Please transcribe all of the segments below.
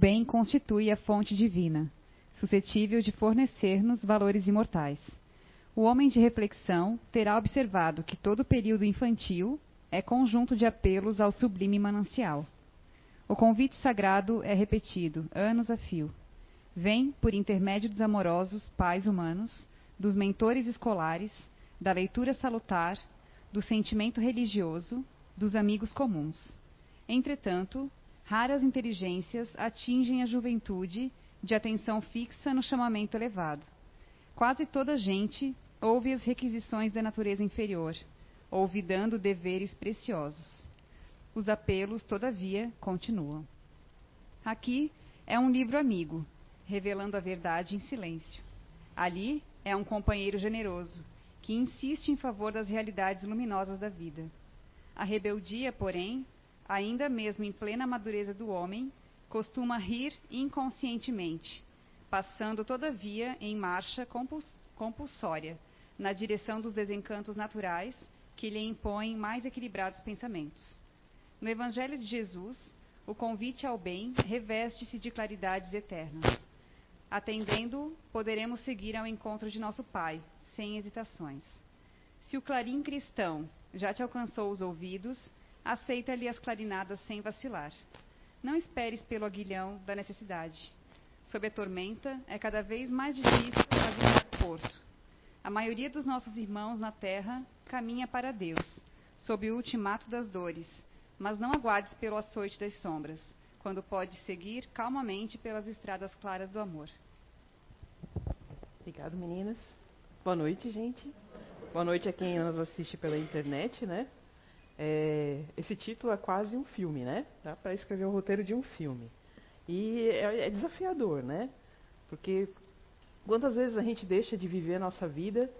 bem constitui a fonte divina, suscetível de fornecer-nos valores imortais. O homem de reflexão terá observado que todo o período infantil é conjunto de apelos ao sublime manancial. O convite sagrado é repetido, anos a fio. Vem, por intermédio dos amorosos pais humanos, dos mentores escolares, da leitura salutar, do sentimento religioso, dos amigos comuns. Entretanto, raras inteligências atingem a juventude de atenção fixa no chamamento elevado. Quase toda gente ouve as requisições da natureza inferior, olvidando deveres preciosos. Os apelos, todavia, continuam. Aqui é um livro amigo, revelando a verdade em silêncio. Ali é um companheiro generoso, que insiste em favor das realidades luminosas da vida. A rebeldia, porém, ainda mesmo em plena madureza do homem, costuma rir inconscientemente, passando, todavia, em marcha compuls compulsória, na direção dos desencantos naturais que lhe impõem mais equilibrados pensamentos. No Evangelho de Jesus, o convite ao bem reveste-se de claridades eternas. Atendendo, poderemos seguir ao encontro de nosso Pai, sem hesitações. Se o clarim cristão já te alcançou os ouvidos, aceita-lhe as clarinadas sem vacilar. Não esperes pelo aguilhão da necessidade. Sob a tormenta, é cada vez mais difícil fazer porto. A maioria dos nossos irmãos na terra caminha para Deus, sob o ultimato das dores, mas não aguardes pelo açoite das sombras, quando pode seguir calmamente pelas estradas claras do amor. Obrigado, meninas. Boa noite, gente. Boa noite a quem nos assiste pela internet, né? É, esse título é quase um filme, né? Dá para escrever o roteiro de um filme. E é, é desafiador, né? Porque quantas vezes a gente deixa de viver a nossa vida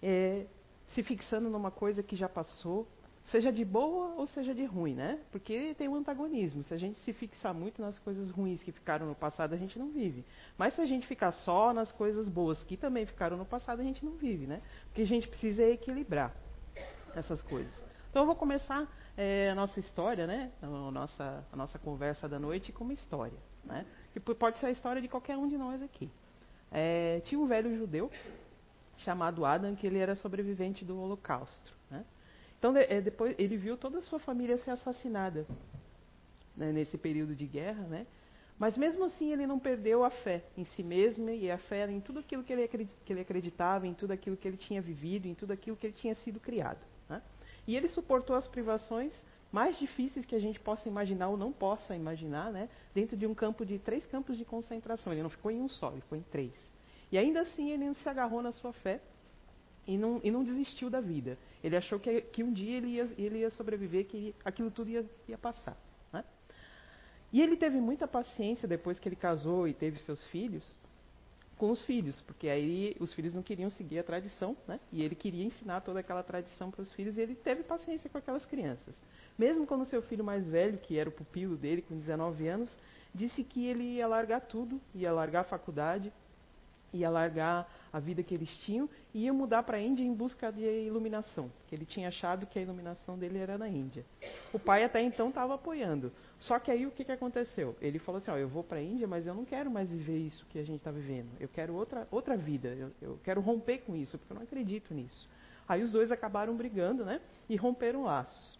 é, se fixando numa coisa que já passou, Seja de boa ou seja de ruim, né? Porque tem um antagonismo. Se a gente se fixar muito nas coisas ruins que ficaram no passado, a gente não vive. Mas se a gente ficar só nas coisas boas que também ficaram no passado, a gente não vive, né? Porque a gente precisa equilibrar essas coisas. Então eu vou começar é, a nossa história, né? A nossa, a nossa conversa da noite com uma história, né? Que pode ser a história de qualquer um de nós aqui. É, tinha um velho judeu chamado Adam que ele era sobrevivente do Holocausto, né? Então, é, depois ele viu toda a sua família ser assassinada né, nesse período de guerra, né? Mas mesmo assim ele não perdeu a fé em si mesmo e a fé em tudo aquilo que ele, que ele acreditava, em tudo aquilo que ele tinha vivido, em tudo aquilo que ele tinha sido criado. E ele suportou as privações mais difíceis que a gente possa imaginar ou não possa imaginar, né? dentro de um campo de três campos de concentração. Ele não ficou em um só, ele ficou em três. E ainda assim ele se agarrou na sua fé e não, e não desistiu da vida. Ele achou que, que um dia ele ia, ele ia sobreviver, que aquilo tudo ia, ia passar. Né? E ele teve muita paciência depois que ele casou e teve seus filhos, com os filhos, porque aí os filhos não queriam seguir a tradição, né? E ele queria ensinar toda aquela tradição para os filhos e ele teve paciência com aquelas crianças. Mesmo quando seu filho mais velho, que era o pupilo dele, com 19 anos, disse que ele ia largar tudo, ia largar a faculdade, ia largar a vida que eles tinham e ia mudar para a Índia em busca de iluminação, que ele tinha achado que a iluminação dele era na Índia. O pai até então estava apoiando. Só que aí o que, que aconteceu? Ele falou assim: ó, eu vou para a Índia, mas eu não quero mais viver isso que a gente está vivendo. Eu quero outra, outra vida. Eu, eu quero romper com isso, porque eu não acredito nisso. Aí os dois acabaram brigando, né? E romperam laços.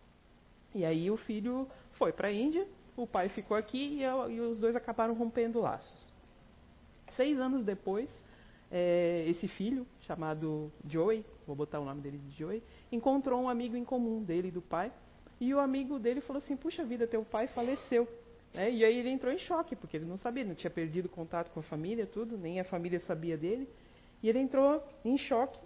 E aí o filho foi para a Índia, o pai ficou aqui e, eu, e os dois acabaram rompendo laços. Seis anos depois, é, esse filho, chamado Joey, vou botar o nome dele de Joey, encontrou um amigo em comum dele e do pai. E o amigo dele falou assim: Puxa vida, teu pai faleceu. É, e aí ele entrou em choque, porque ele não sabia, não tinha perdido contato com a família, tudo, nem a família sabia dele. E ele entrou em choque,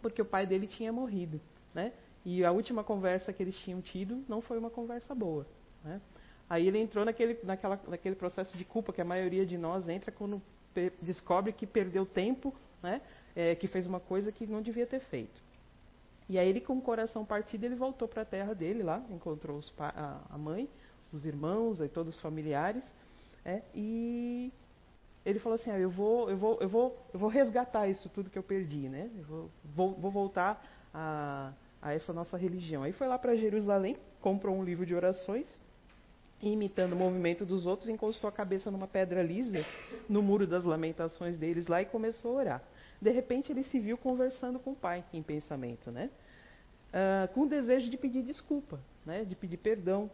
porque o pai dele tinha morrido. Né? E a última conversa que eles tinham tido não foi uma conversa boa. Né? Aí ele entrou naquele, naquela, naquele processo de culpa que a maioria de nós entra quando descobre que perdeu tempo, né, é, que fez uma coisa que não devia ter feito. E aí ele, com o coração partido, ele voltou para a terra dele lá, encontrou a, mãe, os irmãos, aí todos os familiares, é, e ele falou assim: ah, eu, vou, eu, vou, eu, vou, eu vou resgatar isso tudo que eu perdi, né? Eu vou, vou, vou voltar a, a essa nossa religião. Aí foi lá para Jerusalém, comprou um livro de orações imitando o movimento dos outros, encostou a cabeça numa pedra lisa, no muro das lamentações deles lá e começou a orar. De repente ele se viu conversando com o pai em pensamento, né? Uh, com o desejo de pedir desculpa, né? De pedir perdão,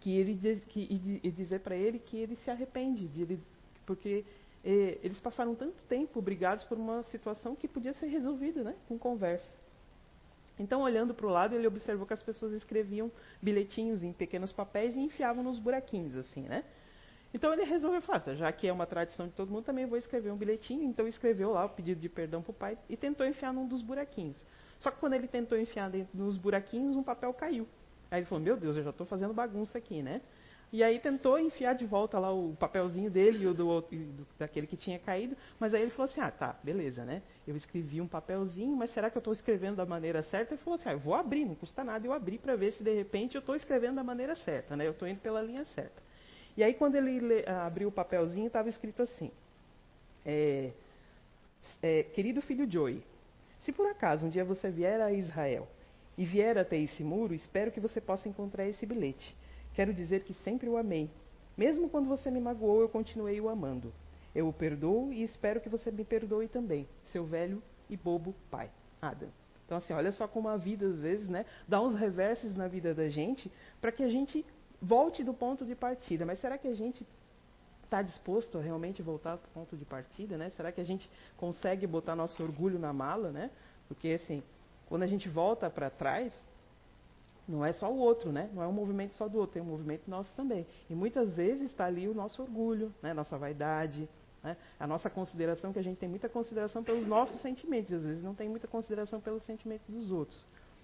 que ele que, e, e dizer para ele que ele se arrepende, de ele, porque eh, eles passaram tanto tempo brigados por uma situação que podia ser resolvida, né? Com conversa. Então, olhando para o lado, ele observou que as pessoas escreviam bilhetinhos em pequenos papéis e enfiavam nos buraquinhos, assim, né? Então ele resolveu fazer, já que é uma tradição de todo mundo, também vou escrever um bilhetinho. Então escreveu lá o pedido de perdão para o pai e tentou enfiar num dos buraquinhos. Só que quando ele tentou enfiar nos buraquinhos, um papel caiu. Aí ele falou: Meu Deus, eu já estou fazendo bagunça aqui, né? E aí tentou enfiar de volta lá o papelzinho dele e o do, outro, daquele que tinha caído, mas aí ele falou assim, ah, tá, beleza, né? Eu escrevi um papelzinho, mas será que eu estou escrevendo da maneira certa? Ele falou assim, ah, eu vou abrir, não custa nada eu abrir para ver se de repente eu estou escrevendo da maneira certa, né? Eu estou indo pela linha certa. E aí quando ele le, ah, abriu o papelzinho, estava escrito assim, é, é, querido filho Joey, se por acaso um dia você vier a Israel e vier até esse muro, espero que você possa encontrar esse bilhete. Quero dizer que sempre o amei. Mesmo quando você me magoou, eu continuei o amando. Eu o perdoo e espero que você me perdoe também, seu velho e bobo pai, Adam. Então, assim, olha só como a vida, às vezes, né, dá uns reversos na vida da gente para que a gente volte do ponto de partida. Mas será que a gente está disposto a realmente voltar para o ponto de partida? Né? Será que a gente consegue botar nosso orgulho na mala? Né? Porque, assim, quando a gente volta para trás, não é só o outro, né? Não é um movimento só do outro, tem um movimento nosso também. E muitas vezes está ali o nosso orgulho, né? nossa vaidade, né? a nossa consideração, que a gente tem muita consideração pelos nossos sentimentos, às vezes não tem muita consideração pelos sentimentos dos outros.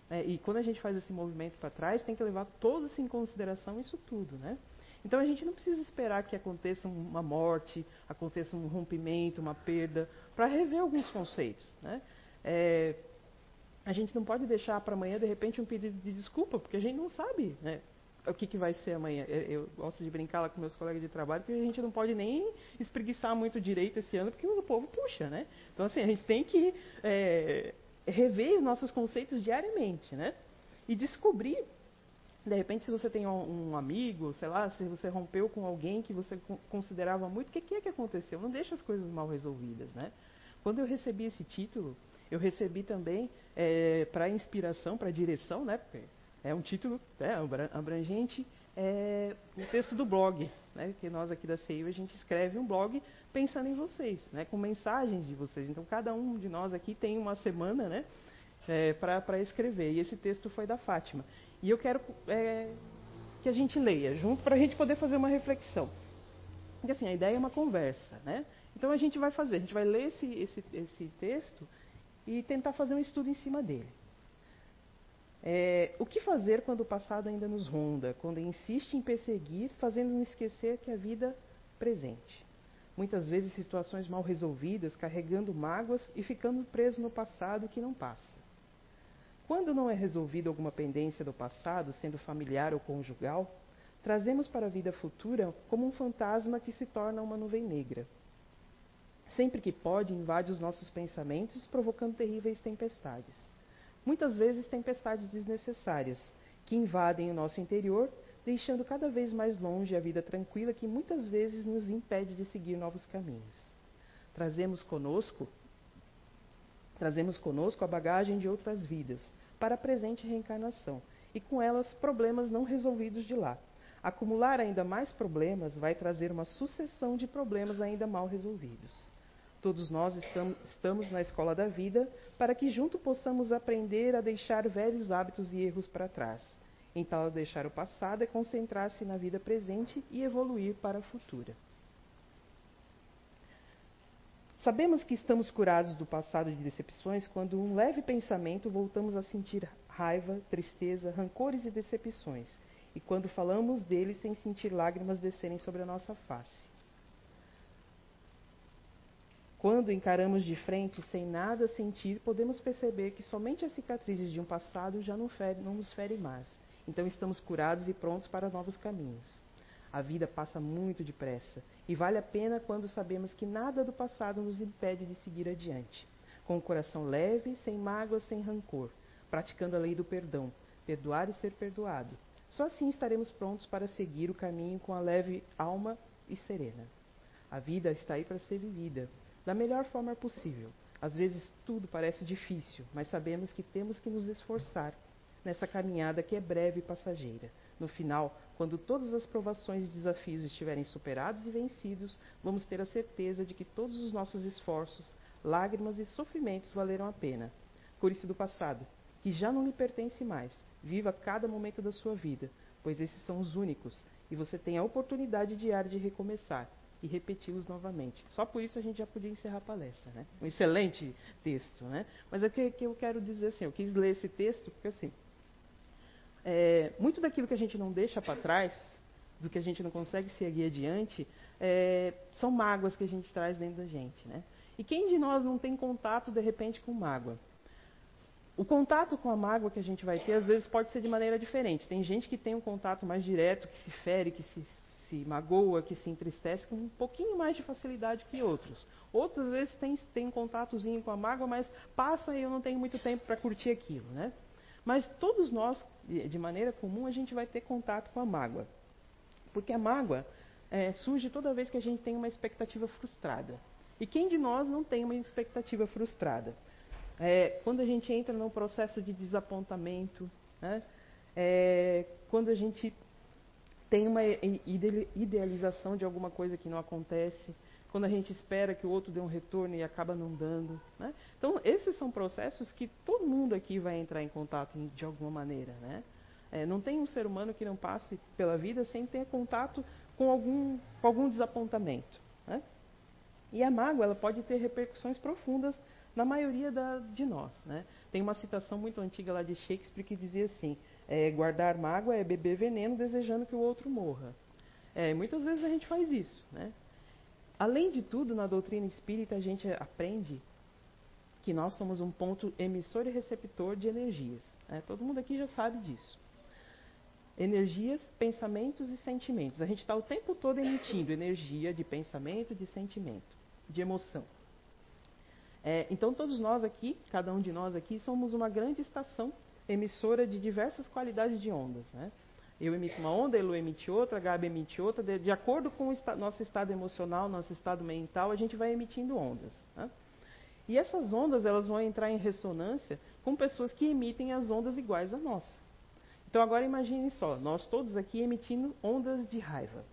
É, e quando a gente faz esse movimento para trás, tem que levar todos em consideração isso tudo, né? Então a gente não precisa esperar que aconteça uma morte, aconteça um rompimento, uma perda, para rever alguns conceitos, né? É, a gente não pode deixar para amanhã, de repente, um pedido de desculpa, porque a gente não sabe né, o que, que vai ser amanhã. Eu gosto de brincar lá com meus colegas de trabalho, que a gente não pode nem espreguiçar muito direito esse ano, porque o povo puxa, né? Então, assim, a gente tem que é, rever os nossos conceitos diariamente, né? E descobrir, de repente, se você tem um, um amigo, sei lá, se você rompeu com alguém que você considerava muito, o que, que é que aconteceu? Não deixa as coisas mal resolvidas, né? Quando eu recebi esse título, eu recebi também é, para inspiração, para direção, né? Porque é um título né, abrangente, é, o texto do blog, né? Que nós aqui da CEIU a gente escreve um blog pensando em vocês, né? Com mensagens de vocês. Então cada um de nós aqui tem uma semana, né? É, para escrever. E esse texto foi da Fátima. E eu quero é, que a gente leia junto para a gente poder fazer uma reflexão. Porque assim, a ideia é uma conversa, né? Então a gente vai fazer, a gente vai ler esse, esse, esse texto e tentar fazer um estudo em cima dele. É, o que fazer quando o passado ainda nos ronda, quando insiste em perseguir, fazendo-nos esquecer que a vida presente? Muitas vezes situações mal resolvidas, carregando mágoas e ficando preso no passado que não passa. Quando não é resolvida alguma pendência do passado, sendo familiar ou conjugal, trazemos para a vida futura como um fantasma que se torna uma nuvem negra sempre que pode, invade os nossos pensamentos, provocando terríveis tempestades. Muitas vezes tempestades desnecessárias, que invadem o nosso interior, deixando cada vez mais longe a vida tranquila que muitas vezes nos impede de seguir novos caminhos. Trazemos conosco trazemos conosco a bagagem de outras vidas para a presente reencarnação e com elas problemas não resolvidos de lá. Acumular ainda mais problemas vai trazer uma sucessão de problemas ainda mal resolvidos. Todos nós estamos na escola da vida para que junto possamos aprender a deixar velhos hábitos e erros para trás. Então, deixar o passado é concentrar-se na vida presente e evoluir para a futura. Sabemos que estamos curados do passado de decepções quando um leve pensamento voltamos a sentir raiva, tristeza, rancores e decepções, e quando falamos deles sem sentir lágrimas descerem sobre a nossa face. Quando encaramos de frente sem nada sentir, podemos perceber que somente as cicatrizes de um passado já não, fere, não nos ferem mais. Então estamos curados e prontos para novos caminhos. A vida passa muito depressa e vale a pena quando sabemos que nada do passado nos impede de seguir adiante. Com o coração leve, sem mágoa, sem rancor, praticando a lei do perdão, perdoar e ser perdoado, Só assim estaremos prontos para seguir o caminho com a leve alma e serena. A vida está aí para ser vivida da melhor forma possível. Às vezes tudo parece difícil, mas sabemos que temos que nos esforçar nessa caminhada que é breve e passageira. No final, quando todas as provações e desafios estiverem superados e vencidos, vamos ter a certeza de que todos os nossos esforços, lágrimas e sofrimentos valeram a pena. Cure-se do passado, que já não lhe pertence mais. Viva cada momento da sua vida, pois esses são os únicos, e você tem a oportunidade diária de recomeçar e repeti-los novamente. Só por isso a gente já podia encerrar a palestra, né? Um excelente texto, né? Mas é que, que eu quero dizer assim, eu quis ler esse texto porque assim, é, muito daquilo que a gente não deixa para trás, do que a gente não consegue seguir adiante, é, são mágoas que a gente traz dentro da gente, né? E quem de nós não tem contato de repente com mágoa? O contato com a mágoa que a gente vai ter, às vezes, pode ser de maneira diferente. Tem gente que tem um contato mais direto, que se fere, que se, se magoa, que se entristece com um pouquinho mais de facilidade que outros. Outros, às vezes, têm, têm um contatozinho com a mágoa, mas passa e eu não tenho muito tempo para curtir aquilo. Né? Mas todos nós, de maneira comum, a gente vai ter contato com a mágoa. Porque a mágoa é, surge toda vez que a gente tem uma expectativa frustrada. E quem de nós não tem uma expectativa frustrada? É, quando a gente entra num processo de desapontamento, né? é, quando a gente tem uma idealização de alguma coisa que não acontece, quando a gente espera que o outro dê um retorno e acaba não dando. Né? Então, esses são processos que todo mundo aqui vai entrar em contato de alguma maneira. Né? É, não tem um ser humano que não passe pela vida sem ter contato com algum, com algum desapontamento. Né? E a mágoa ela pode ter repercussões profundas na maioria da, de nós. Né? Tem uma citação muito antiga lá de Shakespeare que dizia assim: é, guardar mágoa é beber veneno desejando que o outro morra. É, muitas vezes a gente faz isso. Né? Além de tudo, na doutrina espírita a gente aprende que nós somos um ponto emissor e receptor de energias. Né? Todo mundo aqui já sabe disso. Energias, pensamentos e sentimentos. A gente está o tempo todo emitindo energia de pensamento, de sentimento, de emoção. É, então, todos nós aqui, cada um de nós aqui, somos uma grande estação emissora de diversas qualidades de ondas. Né? Eu emito uma onda, Elu emite outra, a Gabi emite outra. De, de acordo com o nosso estado emocional, nosso estado mental, a gente vai emitindo ondas. Né? E essas ondas elas vão entrar em ressonância com pessoas que emitem as ondas iguais à nossa. Então agora imagine só, nós todos aqui emitindo ondas de raiva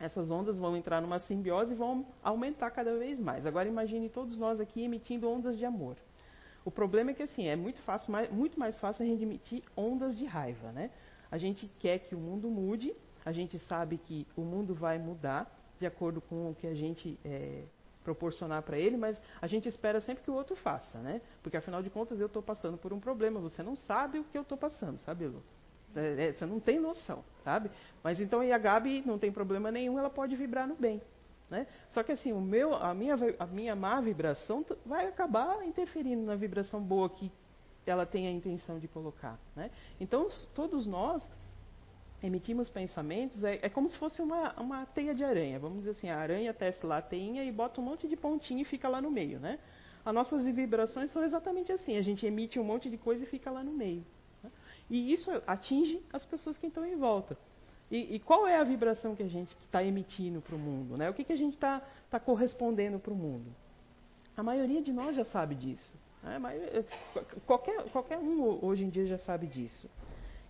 essas ondas vão entrar numa simbiose e vão aumentar cada vez mais. Agora imagine todos nós aqui emitindo ondas de amor. O problema é que assim, é muito, fácil, muito mais fácil a gente emitir ondas de raiva, né? A gente quer que o mundo mude, a gente sabe que o mundo vai mudar de acordo com o que a gente é, proporcionar para ele, mas a gente espera sempre que o outro faça, né? Porque afinal de contas eu estou passando por um problema, você não sabe o que eu estou passando, sabe, Lu? É, é, você não tem noção, sabe? Mas então a Gabi não tem problema nenhum, ela pode vibrar no bem. Né? Só que assim, o meu, a, minha, a minha má vibração vai acabar interferindo na vibração boa que ela tem a intenção de colocar. Né? Então, todos nós emitimos pensamentos, é, é, como se fosse uma, uma teia de aranha. Vamos dizer assim, a aranha tece lá a teinha e bota um monte de pontinho e fica lá no meio. Né? As nossas vibrações são exatamente assim, a gente emite um monte de coisa e fica lá no meio. E isso atinge as pessoas que estão em volta. E, e qual é a vibração que a gente está emitindo para o mundo? Né? O que, que a gente está tá correspondendo para o mundo? A maioria de nós já sabe disso. Né? Maioria, qualquer, qualquer um hoje em dia já sabe disso.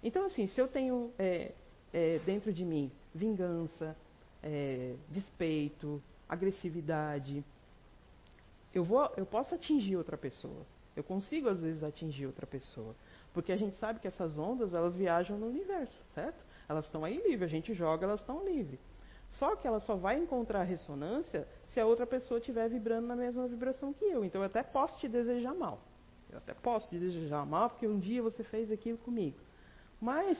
Então, assim, se eu tenho é, é, dentro de mim vingança, é, despeito, agressividade, eu, vou, eu posso atingir outra pessoa. Eu consigo, às vezes, atingir outra pessoa. Porque a gente sabe que essas ondas, elas viajam no universo, certo? Elas estão aí livres, a gente joga, elas estão livres. Só que ela só vai encontrar ressonância se a outra pessoa estiver vibrando na mesma vibração que eu. Então eu até posso te desejar mal. Eu até posso te desejar mal porque um dia você fez aquilo comigo. Mas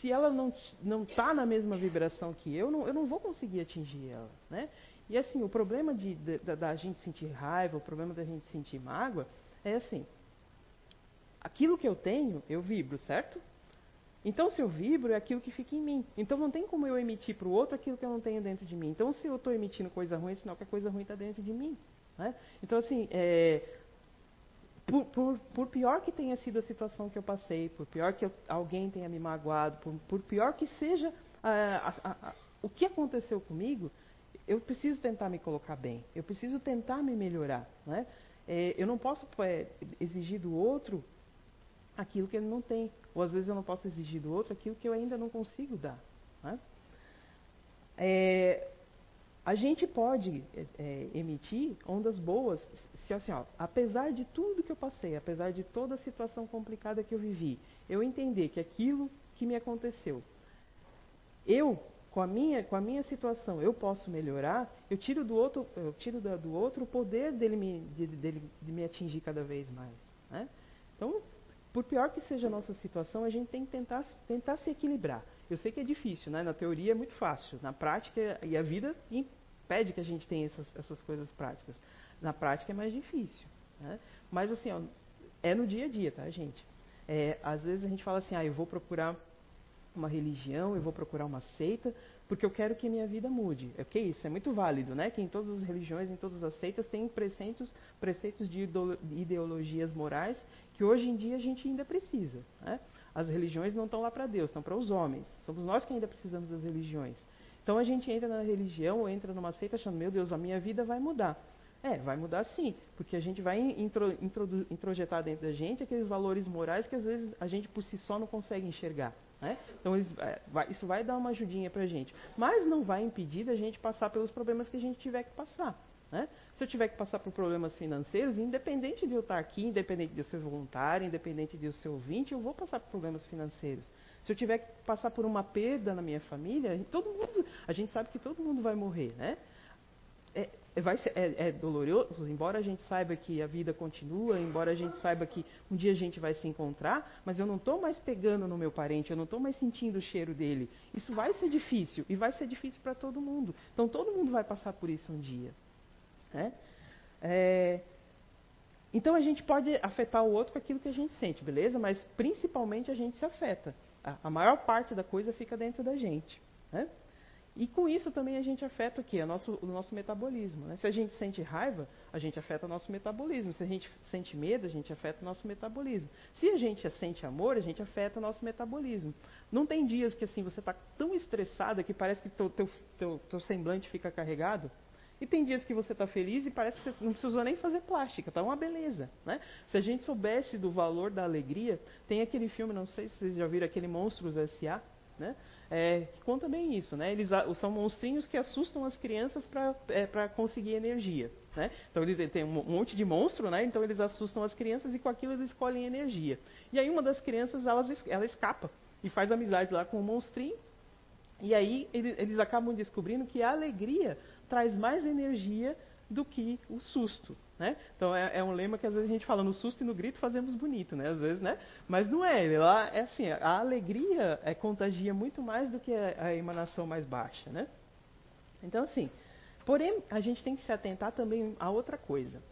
se ela não não está na mesma vibração que eu, não, eu não vou conseguir atingir ela, né? E assim, o problema de, de, da, da gente sentir raiva, o problema da gente sentir mágoa, é assim, aquilo que eu tenho, eu vibro, certo? Então, se eu vibro, é aquilo que fica em mim. Então, não tem como eu emitir para o outro aquilo que eu não tenho dentro de mim. Então, se eu estou emitindo coisa ruim, é sinal que a coisa ruim está dentro de mim. Né? Então, assim, é, por, por, por, pior que tenha sido a situação que eu passei, por pior que eu, alguém tenha me magoado, por, por pior que seja a, a, a, o que aconteceu comigo, eu preciso tentar me colocar bem, eu preciso tentar me melhorar. Né? É, eu não posso é, exigir do outro aquilo que ele não tem, ou às vezes eu não posso exigir do outro aquilo que eu ainda não consigo dar. Né? É, a gente pode é, é, emitir ondas boas se assim, ó, apesar de tudo que eu passei, apesar de toda a situação complicada que eu vivi, eu entender que aquilo que me aconteceu, eu com a minha com a minha situação eu posso melhorar, eu tiro do outro eu tiro da, do outro o poder dele me de, dele, de me atingir cada vez mais, né? Então por pior que seja a nossa situação, a gente tem que tentar, tentar se equilibrar. Eu sei que é difícil, né? na teoria é muito fácil, na prática, e a vida impede que a gente tenha essas, essas coisas práticas. Na prática é mais difícil. Né? Mas assim, ó, é no dia a dia, tá, gente? É, às vezes a gente fala assim, ah, eu vou procurar uma religião, eu vou procurar uma seita, porque eu quero que minha vida mude. É que isso é muito válido, né? Que em todas as religiões, em todas as seitas, tem preceitos, preceitos de ideologias morais que hoje em dia a gente ainda precisa. Né? As religiões não estão lá para Deus, estão para os homens. Somos nós que ainda precisamos das religiões. Então a gente entra na religião ou entra numa seita achando, meu Deus, a minha vida vai mudar. É, vai mudar sim, porque a gente vai intro, introjetar dentro da gente aqueles valores morais que às vezes a gente por si só não consegue enxergar. Né? Então é, isso vai dar uma ajudinha para a gente. Mas não vai impedir da gente passar pelos problemas que a gente tiver que passar. Né? Se eu tiver que passar por problemas financeiros, independente de eu estar aqui, independente de eu ser voluntário, independente de eu ser ouvinte, eu vou passar por problemas financeiros. Se eu tiver que passar por uma perda na minha família, todo mundo, a gente sabe que todo mundo vai morrer, né? É, vai ser, é, é, doloroso, embora a gente saiba que a vida continua, embora a gente saiba que um dia a gente vai se encontrar, mas eu não estou mais pegando no meu parente, eu não estou mais sentindo o cheiro dele. Isso vai ser difícil, e vai ser difícil para todo mundo. Então todo mundo vai passar por isso um dia. Né? É, então a gente pode afetar o outro com aquilo que a gente sente, beleza? Mas principalmente a gente se afeta. A, a maior parte da coisa fica dentro da gente. Né? E com isso também a gente afeta o quê? O nosso, o nosso metabolismo. Né? Se a gente sente raiva, a gente afeta o nosso metabolismo. Se a gente sente medo, a gente afeta o nosso metabolismo. Se a gente sente amor, a gente afeta o nosso metabolismo. Não tem dias que assim você está tão estressada que parece que teu, teu, teu, teu semblante fica carregado. E tem dias que você está feliz e parece que você não precisou nem fazer plástica, tá uma beleza. Né? Se a gente soubesse do valor da alegria, tem aquele filme, não sei se vocês já viram, aquele Monstros S.A., né? É, que conta bem isso. Né? Eles são monstrinhos que assustam as crianças para é, conseguir energia. Né? Então eles têm um monte de monstro, né? então eles assustam as crianças e com aquilo eles escolhem energia. E aí uma das crianças ela, ela escapa e faz amizade lá com o monstrinho. E aí eles, eles acabam descobrindo que a alegria traz mais energia do que o susto. Né? Então é, é, um lema que às vezes a gente fala no susto e no grito fazemos bonito, né? Às vezes, né? Mas não é. É assim, a alegria é, contagia muito mais do que a, a emanação mais baixa, né? Então assim, porém a gente tem que se atentar também a outra coisa.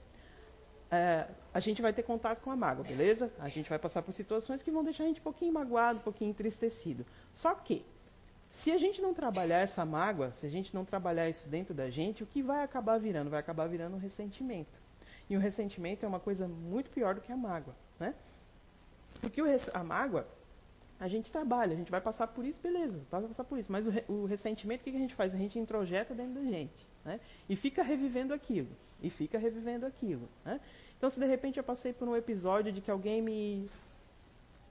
É, a gente vai ter contato com a mágoa, beleza? A gente vai passar por situações que vão deixar a gente um pouquinho magoado, um pouquinho entristecido. Só que se a gente não trabalhar essa mágoa, se a gente não trabalhar isso dentro da gente, o que vai acabar virando? Vai acabar virando um ressentimento. E o ressentimento é uma coisa muito pior do que a mágoa, né? Porque a mágoa, a gente trabalha, a gente vai passar por isso, beleza, vai passar por isso. Mas o, o ressentimento, o que a gente faz? A gente introjeta dentro da gente, né? E fica revivendo aquilo, e fica revivendo aquilo, né? Então, se de repente eu passei por um episódio de que alguém me,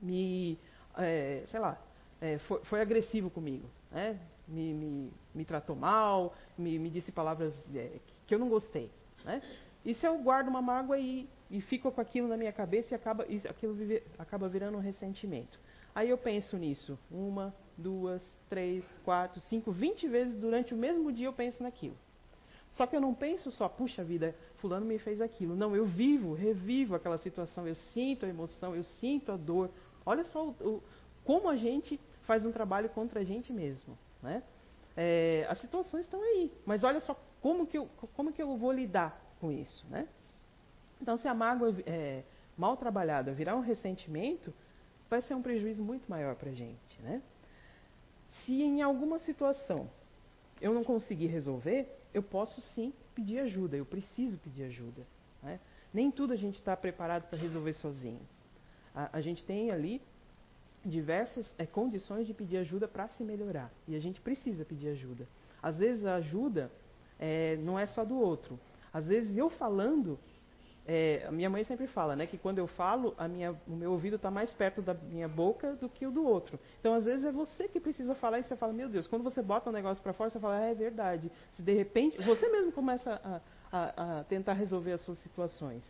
me é, sei lá, é, foi, foi, agressivo comigo, né? me, me, me, tratou mal, me, me disse palavras é, que eu não gostei. Né? E se eu guardo uma mágoa e, e fico com aquilo na minha cabeça e, acaba, e aquilo vive, acaba virando um ressentimento. Aí eu penso nisso uma, duas, três, quatro, cinco, vinte vezes durante o mesmo dia eu penso naquilo. Só que eu não penso só, puxa vida, fulano me fez aquilo. Não, eu vivo, revivo aquela situação, eu sinto a emoção, eu sinto a dor. Olha só o, o, como a gente faz um trabalho contra a gente mesmo. Né? É, as situações estão aí, mas olha só como que eu, como que eu vou lidar com isso. Né? Então, se a mágoa é, mal trabalhada virar um ressentimento, vai ser um prejuízo muito maior para a gente. Né? Se em alguma situação eu não conseguir resolver, eu posso sim pedir ajuda, eu preciso pedir ajuda. Né? Nem tudo a gente está preparado para resolver sozinho. A, a, gente tem ali diversas é, condições de pedir ajuda para se melhorar. E a gente precisa pedir ajuda. Às vezes a ajuda é, não é só do outro. Às vezes eu falando, é, a minha mãe sempre fala, né, que quando eu falo, minha, o meu ouvido está mais perto da minha boca do que o do outro. Então, às vezes é você que precisa falar e você fala, meu Deus, quando você bota um negócio para fora, você fala, ah, é verdade. Se de repente, você mesmo começa a, a, a tentar resolver as suas situações.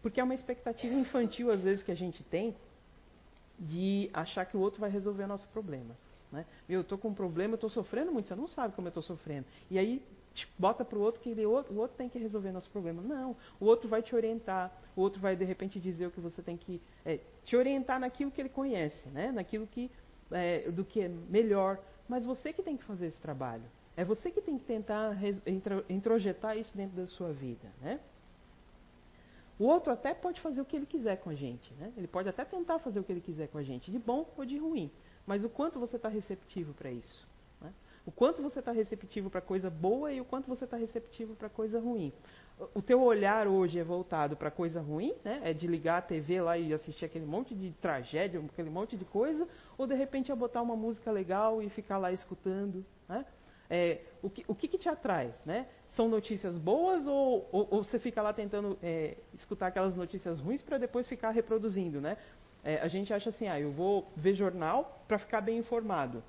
Porque é uma expectativa infantil, às vezes, que a gente tem de achar que o outro vai resolver o nosso problema. Né? Eu estou com um problema, eu estou sofrendo muito, você não sabe como eu estou sofrendo. E aí bota para o outro que o outro tem que resolver nosso problema. Não, o outro vai te orientar, o outro vai de repente dizer o que você tem que é, te orientar naquilo que ele conhece, né? naquilo que é, do que é melhor. Mas você que tem que fazer esse trabalho. É você que tem que tentar introjetar isso dentro da sua vida, né? O outro até pode fazer o que ele quiser com a gente, né? Ele pode até tentar fazer o que ele quiser com a gente, de bom ou de ruim. Mas o quanto você está receptivo para isso? O quanto você está receptivo para coisa boa e o quanto você está receptivo para coisa ruim. O teu olhar hoje é voltado para coisa ruim, né? É de ligar a TV lá e assistir aquele monte de tragédia, aquele monte de coisa, ou de repente é botar uma música legal e ficar lá escutando, né? É, o, que, o que, que, te atrai, né? São notícias boas ou, ou, ou você fica lá tentando é, escutar aquelas notícias ruins para depois ficar reproduzindo, né? É, a gente acha assim, ah, eu vou ver jornal para ficar bem informado.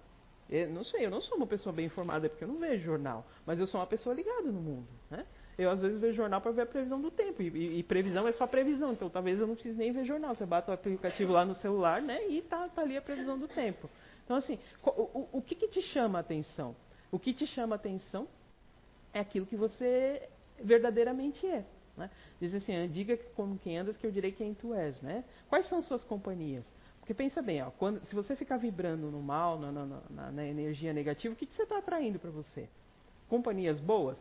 Eu não sei, eu não sou uma pessoa bem informada porque eu não vejo jornal, mas eu sou uma pessoa ligada no mundo. Né? Eu às vezes vejo jornal para ver a previsão do tempo, e, e, e, previsão é só previsão, então talvez eu não precise nem ver jornal. Você bate o aplicativo lá no celular né, e tá, tá ali a previsão do tempo. Então, assim, o, o, o que, que te chama a atenção? O que te chama a atenção é aquilo que você verdadeiramente é. Né? Diz assim, diga como quem andas que eu direi quem tu és. Né? Quais são suas companhias? Porque pensa bem, ó, quando, se você ficar vibrando no mal, na, na, na, na energia negativa, o que, que você está atraindo para você? Companhias boas?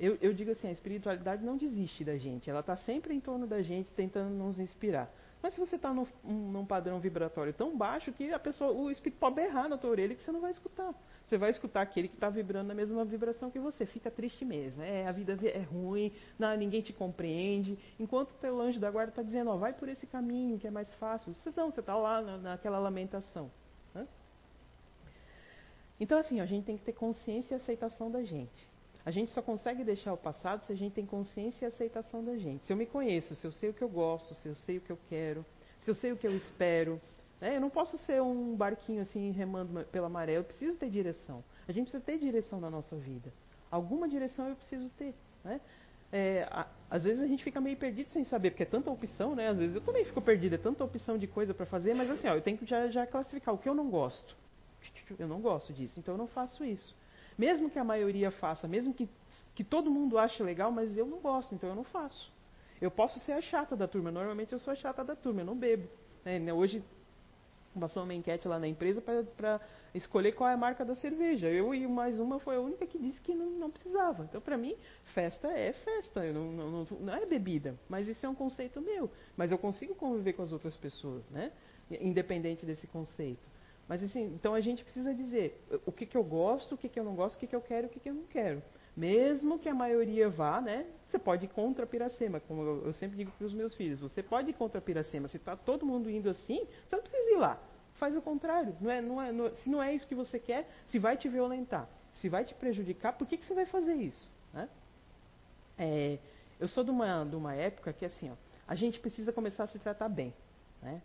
Eu, eu, digo assim, a espiritualidade não desiste da gente, ela está sempre em torno da gente, tentando nos inspirar. Mas se você está num, num, padrão vibratório tão baixo que a pessoa, o espírito pode berrar na tua orelha que você não vai escutar. Você vai escutar aquele que está vibrando na mesma vibração que você. Fica triste mesmo. É, a vida é ruim, não, ninguém te compreende. Enquanto o teu anjo da guarda está dizendo, ó, vai por esse caminho que é mais fácil. Você não, você está lá na, naquela lamentação. Né? Então, assim, a gente tem que ter consciência e aceitação da gente. A gente só consegue deixar o passado se a gente tem consciência e aceitação da gente. Se eu me conheço, se eu sei o que eu gosto, se eu sei o que eu quero, se eu sei o que eu espero, né? Eu não posso ser um barquinho assim remando pela maré. Eu preciso ter direção. A gente precisa ter direção na nossa vida. Alguma direção eu preciso ter. Né? É, a, às vezes a gente fica meio perdido sem saber, porque é tanta opção, né? Às vezes eu também fico perdido, é tanta opção de coisa para fazer, mas assim, ó, eu tenho que já, já classificar o que eu não gosto. Eu não gosto disso, então eu não faço isso. Mesmo que a maioria faça, mesmo que, que todo mundo ache legal, mas eu não gosto, então eu não faço. Eu posso ser a chata da turma, normalmente eu sou a chata da turma, eu não bebo. Né? Hoje passou uma enquete lá na empresa para escolher qual é a marca da cerveja. Eu e mais uma foi a única que disse que não, não precisava. Então, para mim, festa é festa, não, não, não, é bebida. Mas isso é um conceito meu. Mas eu consigo conviver com as outras pessoas, né? Independente desse conceito. Mas assim, então a gente precisa dizer o que, que eu gosto, o que, que eu não gosto, o que, que eu quero, o que, que eu não quero. Mesmo que a maioria vá, né? Você pode ir contra Piracema, como eu, eu sempre digo para os meus filhos. Você pode ir contra Piracema. Se está todo mundo indo assim, você não precisa ir lá. Faz o contrário. Não é, não é, não, se não é isso que você quer, se vai te violentar, se vai te prejudicar, por que, que você vai fazer isso? Né? É, eu sou de uma, de uma época que assim, ó, a gente precisa começar a se tratar bem. Né?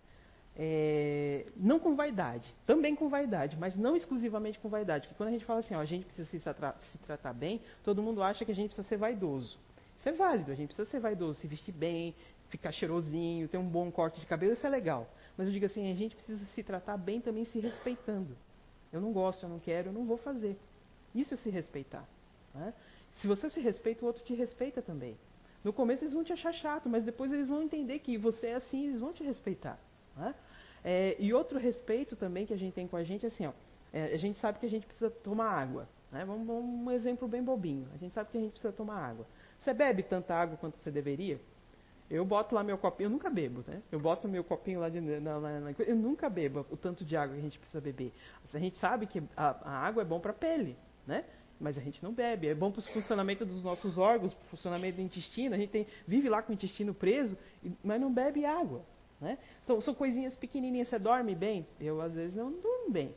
É, não com vaidade, também com vaidade, mas não exclusivamente com vaidade. Porque quando a gente fala assim, ó, a gente precisa se, tra se, tratar bem, todo mundo acha que a gente precisa ser vaidoso. Isso é válido, a gente precisa ser vaidoso, se vestir bem, ficar cheirosinho, ter um bom corte de cabelo, isso é legal. Mas eu digo assim, a gente precisa se tratar bem também se respeitando. Eu não gosto, eu não quero, eu não vou fazer. Isso é se respeitar. Né? Se você se respeita, o outro te respeita também. No começo eles vão te achar chato, mas depois eles vão entender que você é assim, eles vão te respeitar. Né? É, e outro respeito também que a gente tem com a gente é assim, ó, é, a gente sabe que a gente precisa tomar água. Né? Vamos, um exemplo bem bobinho. A gente sabe que a gente precisa tomar água. Você bebe tanta água quanto você deveria? Eu boto lá meu copinho, eu nunca bebo, né? Eu boto meu copinho lá de, na, na, na, eu nunca bebo o tanto de água que a gente precisa beber. A gente sabe que a, a água é bom para a pele, né? mas a gente não bebe. É bom para o funcionamento dos nossos órgãos, para o funcionamento do intestino. A gente tem, vive lá com o intestino preso, mas não bebe água. Né? Então, são coisinhas pequenininhas. Você dorme bem? Eu, às vezes, não durmo bem.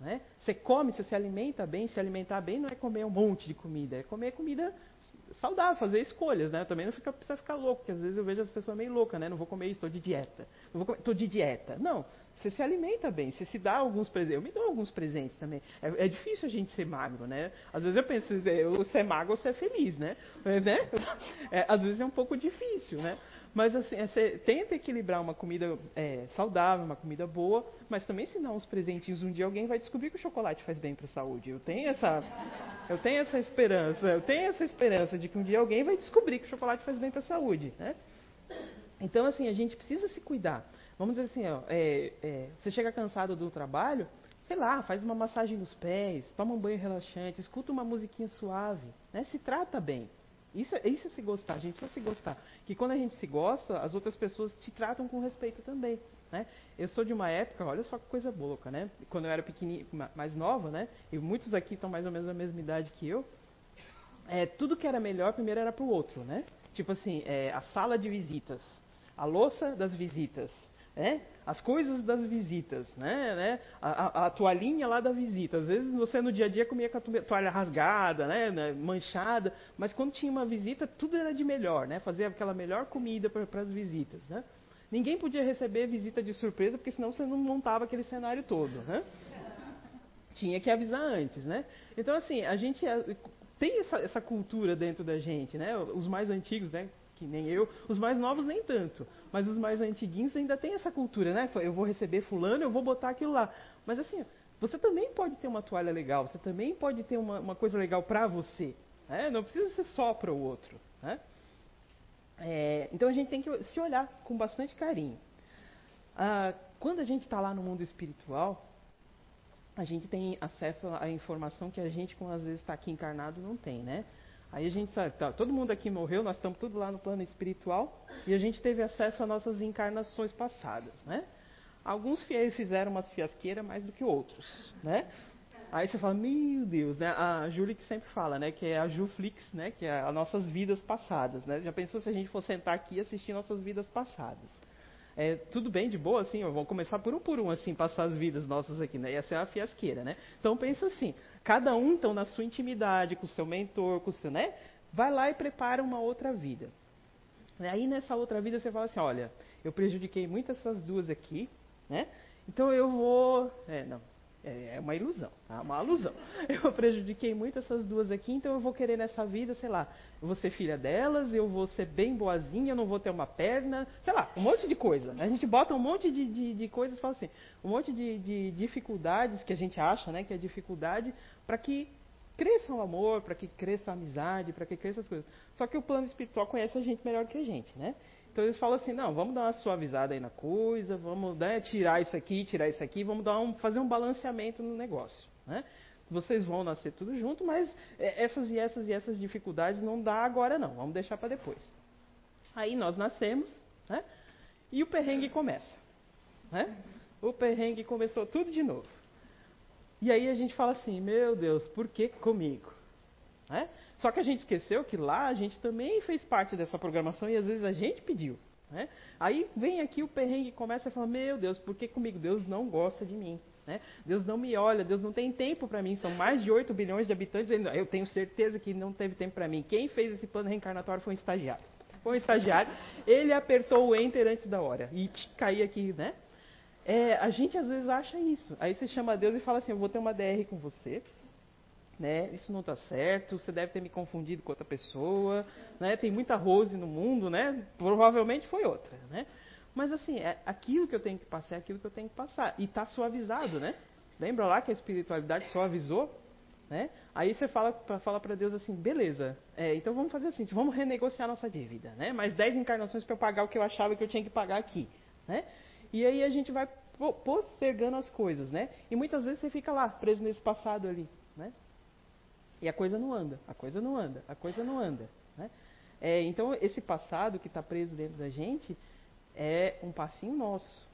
Né? Você come, você se alimenta bem. Se alimentar bem não é comer um monte de comida, é comer comida saudável, fazer escolhas, né? Também não fica, precisa ficar louco, porque às vezes eu vejo as pessoas meio loucas, né? Não vou comer isso, estou de dieta. Estou de dieta. Não, você se alimenta bem, você se dá alguns presentes. Eu me dou alguns presentes também. É, é difícil a gente ser magro, né? Às vezes eu penso, eu ser magro ou ser feliz, né? É, né? É, às vezes é um pouco difícil, né? Mas assim, é, você tenta equilibrar uma comida é, saudável, uma comida boa, mas também se dá uns presentinhos um dia alguém vai descobrir que o chocolate faz bem para a saúde. Eu tenho essa, eu tenho essa esperança, eu tenho essa esperança de que um dia alguém vai descobrir que o chocolate faz bem para a saúde, né? Então assim, a gente precisa se cuidar. Vamos dizer assim, ó, é, é, você chega cansado do trabalho, sei lá, faz uma massagem nos pés, toma um banho relaxante, escuta uma musiquinha suave, né? Se trata bem. Isso, isso é se gostar, gente precisa se gostar. Que quando a gente se gosta, as outras pessoas te tratam com respeito também. Né? Eu sou de uma época, olha só que coisa louca, né? Quando eu era pequenininha, mais nova, né? E muitos aqui estão mais ou menos da mesma idade que eu. É, tudo que era melhor, primeiro era para o outro, né? Tipo assim, é, a sala de visitas, a louça das visitas, é? as coisas das visitas, né? né? A, a, a, toalhinha lá da visita. Às vezes você no dia a dia comia com a toalha rasgada, né? né? manchada, mas quando tinha uma visita, tudo era de melhor, né? Fazer aquela melhor comida para as visitas, né? Ninguém podia receber visita de surpresa, porque senão você não montava aquele cenário todo, né? Tinha que avisar antes, né? Então, assim, a gente tem essa, essa cultura dentro da gente, né? Os mais antigos, né? Que nem eu. Os mais novos nem tanto, mas os mais antiguinhos ainda tem essa cultura, né? Eu vou receber fulano, eu vou botar aquilo lá. Mas assim, você também pode ter uma toalha legal, você também pode ter uma, uma coisa legal para você. Né? Não precisa ser só para o outro. Né? É, então a gente tem que se olhar com bastante carinho. Ah, quando a gente está lá no mundo espiritual, a gente tem acesso à informação que a gente, como às vezes está aqui encarnado, não tem, né? Aí a gente sabe, tá, todo mundo aqui morreu, nós estamos tudo lá no plano espiritual e a gente teve acesso às nossas encarnações passadas, né? Alguns fiéis fizeram umas fiasqueiras mais do que outros, né? Aí você fala, meu Deus, né? A Júlia que sempre fala, né? Que é a Juflix, né? Que é as nossas vidas passadas, né? Já pensou se a gente for sentar aqui e assistir nossas vidas passadas? É, tudo bem, de boa, assim, vamos começar por um por um, assim, passar as vidas nossas aqui, né? Ia ser uma fiasqueira, né? Então pensa assim, cada um, então, na sua intimidade, com o seu mentor, com o seu, né? Vai lá e prepara uma outra vida. Aí nessa outra vida você fala assim, olha, eu prejudiquei muito essas duas aqui, né? Então eu vou. É, não, é, é uma ilusão, tá? uma alusão. Eu prejudiquei muito essas duas aqui, então eu vou querer nessa vida, sei lá, eu vou ser filha delas, eu vou ser bem boazinha, eu não vou ter uma perna, sei lá, um monte de coisa. A gente bota um monte de, de, de coisas fala assim, um monte de, de dificuldades que a gente acha né, que é dificuldade para que cresça o amor, para que cresça a amizade, para que cresça as coisas. Só que o plano espiritual conhece a gente melhor que a gente, né? Então eles falam assim, não, vamos dar uma suavizada aí na coisa, vamos né, tirar isso aqui, tirar isso aqui, vamos dar um, fazer um balanceamento no negócio. Né? Vocês vão nascer tudo junto, mas é, essas e essas e essas dificuldades não dá agora não, vamos deixar para depois. Aí nós nascemos, né? E o perrengue começa. Né? O perrengue começou tudo de novo. E aí a gente fala assim, meu Deus, por que comigo? Né? Só que a gente esqueceu que lá a gente também fez parte dessa programação e às vezes a gente pediu. Né? Aí vem aqui o perrengue e começa a falar: Meu Deus, por que comigo? Deus não gosta de mim. Né? Deus não me olha, Deus não tem tempo para mim. São mais de 8 bilhões de habitantes. Eu tenho certeza que não teve tempo para mim. Quem fez esse plano reencarnatório foi um estagiário. Foi um estagiário. Ele apertou o enter antes da hora e caí aqui, né? É, a gente às vezes acha isso. Aí você chama Deus e fala assim: Eu vou ter uma DR com você né? Isso não está certo, você deve ter me confundido com outra pessoa, né? Tem muita Rose no mundo, né? Provavelmente foi outra, né? Mas assim, é aquilo que eu tenho que passar é aquilo que eu tenho que passar. E está suavizado, né? Lembra lá que a espiritualidade suavizou? Né? Aí você fala para fala Deus assim, beleza, é, então vamos fazer assim, vamos renegociar nossa dívida, né? Mais 10 encarnações para eu pagar o que eu achava que eu tinha que pagar aqui, né? E aí a gente vai postergando as coisas, né? E muitas vezes você fica lá, preso nesse passado ali, né? E a coisa não anda, a coisa não anda, a coisa não anda. Né? É, então, esse passado que está preso dentro da gente é um passinho nosso.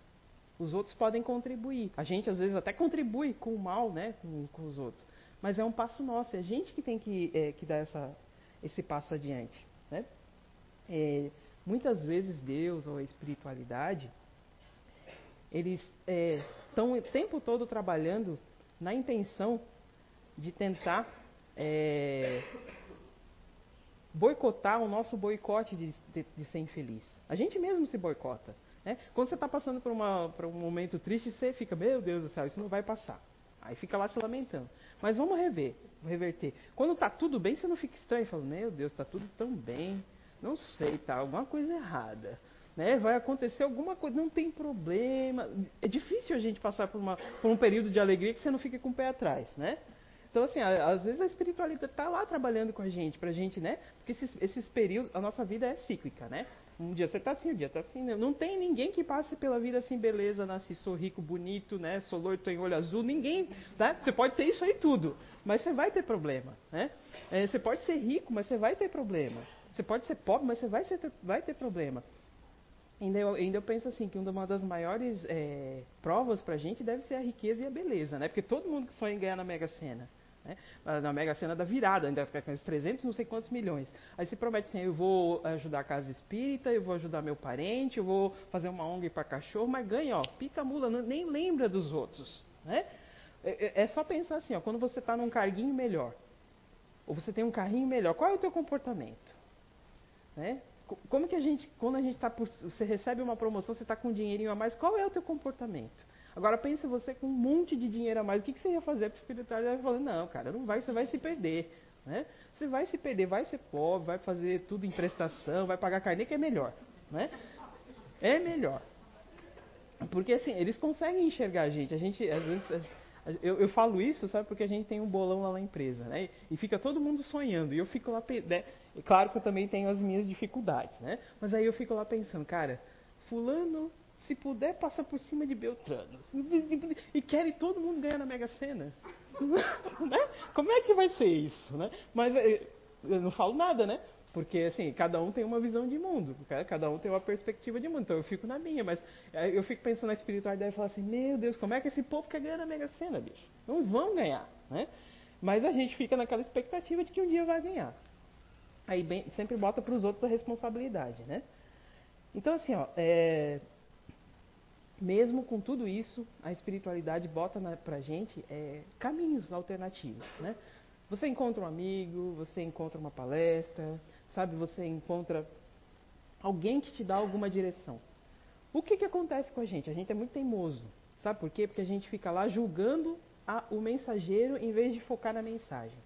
Os outros podem contribuir. A gente, às vezes, até contribui com o mal né, com, com os outros. Mas é um passo nosso, é a gente que tem que, é, que dar essa, esse passo adiante. Né? É, muitas vezes Deus ou a espiritualidade, eles estão é, o tempo todo trabalhando na intenção de tentar é, boicotar o nosso boicote de, de, de, ser infeliz. A gente mesmo se boicota. Né? Quando você está passando por, uma, por um momento triste, você fica, meu Deus do céu, isso não vai passar. Aí fica lá se lamentando. Mas vamos rever, reverter. Quando está tudo bem, você não fica estranho, fala, meu Deus, está tudo tão bem. Não sei, tá alguma coisa errada. Né? Vai acontecer alguma coisa, não tem problema. É difícil a gente passar por, uma, por um período de alegria que você não fica com o pé atrás, né? Então, assim, às vezes a espiritualidade está lá trabalhando com a gente, para a gente, né? Porque esses, esses períodos, a nossa vida é cíclica, né? Um dia você está assim, um dia está assim. Né? Não tem ninguém que passe pela vida assim, beleza, nasci, sou rico, bonito, né? Sou loiro, tenho olho azul. Ninguém, tá? Você pode ter isso aí tudo, mas você vai ter problema, né? É, você pode ser rico, mas você vai ter problema. Você pode ser pobre, mas você vai, ser, vai ter problema. Ainda eu, ainda eu penso assim, que uma das maiores é, provas para a gente deve ser a riqueza e a beleza, né? Porque todo mundo sonha em ganhar na Mega Sena. Né? Na Mega Sena da virada, ainda fica com esses 300 não sei quantos milhões. Aí você promete assim, eu vou ajudar a casa espírita, eu vou ajudar meu parente, eu vou fazer uma ONG para cachorro, mas ganha, ó, pica mula, não, nem lembra dos outros. Né? É, é, é só pensar assim, ó, quando você está num carguinho melhor, ou você tem um carrinho melhor, qual é o teu comportamento? Né? Como que a gente, quando a gente está, você recebe uma promoção, você está com um dinheirinho a mais, qual é o teu comportamento? Agora pense você com um monte de dinheiro a mais, o que, que você ia fazer para espiritualidade? Falando, não, cara, não vai, você vai se perder. Né? Você vai se perder, vai ser pobre, vai fazer tudo em prestação, vai pagar carnê, que é melhor. Né? É melhor. Porque assim, eles conseguem enxergar a gente. A gente, às vezes, eu, eu, falo isso, sabe, porque a gente tem um bolão lá na empresa, né? E fica todo mundo sonhando. E eu fico lá, né? Claro que eu também tenho as minhas dificuldades, né? Mas aí eu fico lá pensando, cara, fulano, se puder, passa por cima de Beltrano. E querem todo mundo ganhar na Mega Sena. né? Como é que vai ser isso, né? Mas eh, eu não falo nada, né? Porque, assim, cada um tem uma visão de mundo, cada um tem uma perspectiva de mundo. Então eu fico na minha, mas eu fico pensando na espiritualidade e falo assim: meu Deus, como é que esse povo quer ganhar na Mega Sena, bicho? Não vão ganhar, né? Mas a gente fica naquela expectativa de que um dia vai ganhar. Aí bem, sempre bota para os outros a responsabilidade, né? Então, assim, ó, é, mesmo com tudo isso, a espiritualidade bota para a gente é, caminhos alternativos, né? Você encontra um amigo, você encontra uma palestra, sabe? Você encontra alguém que te dá alguma direção. O que, que acontece com a gente? A gente é muito teimoso. Sabe por quê? Porque a gente fica lá julgando a, o mensageiro em vez de focar na mensagem.